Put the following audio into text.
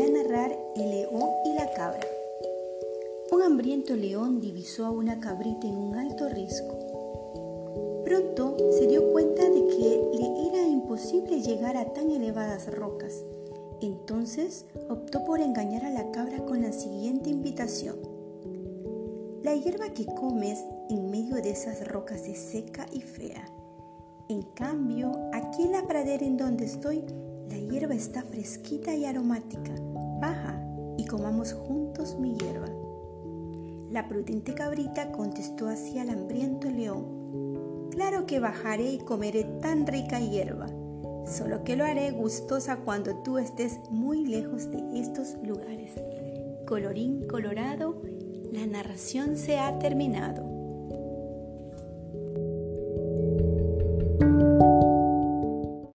a narrar El león y la cabra. Un hambriento león divisó a una cabrita en un alto risco. Pronto se dio cuenta de que le era imposible llegar a tan elevadas rocas. Entonces optó por engañar a la cabra con la siguiente invitación. La hierba que comes en medio de esas rocas es seca y fea. En cambio, aquí en la pradera en donde estoy, la hierba está fresquita y aromática. Baja y comamos juntos mi hierba. La prudente cabrita contestó así al hambriento león. Claro que bajaré y comeré tan rica hierba, solo que lo haré gustosa cuando tú estés muy lejos de estos lugares. Colorín colorado, la narración se ha terminado.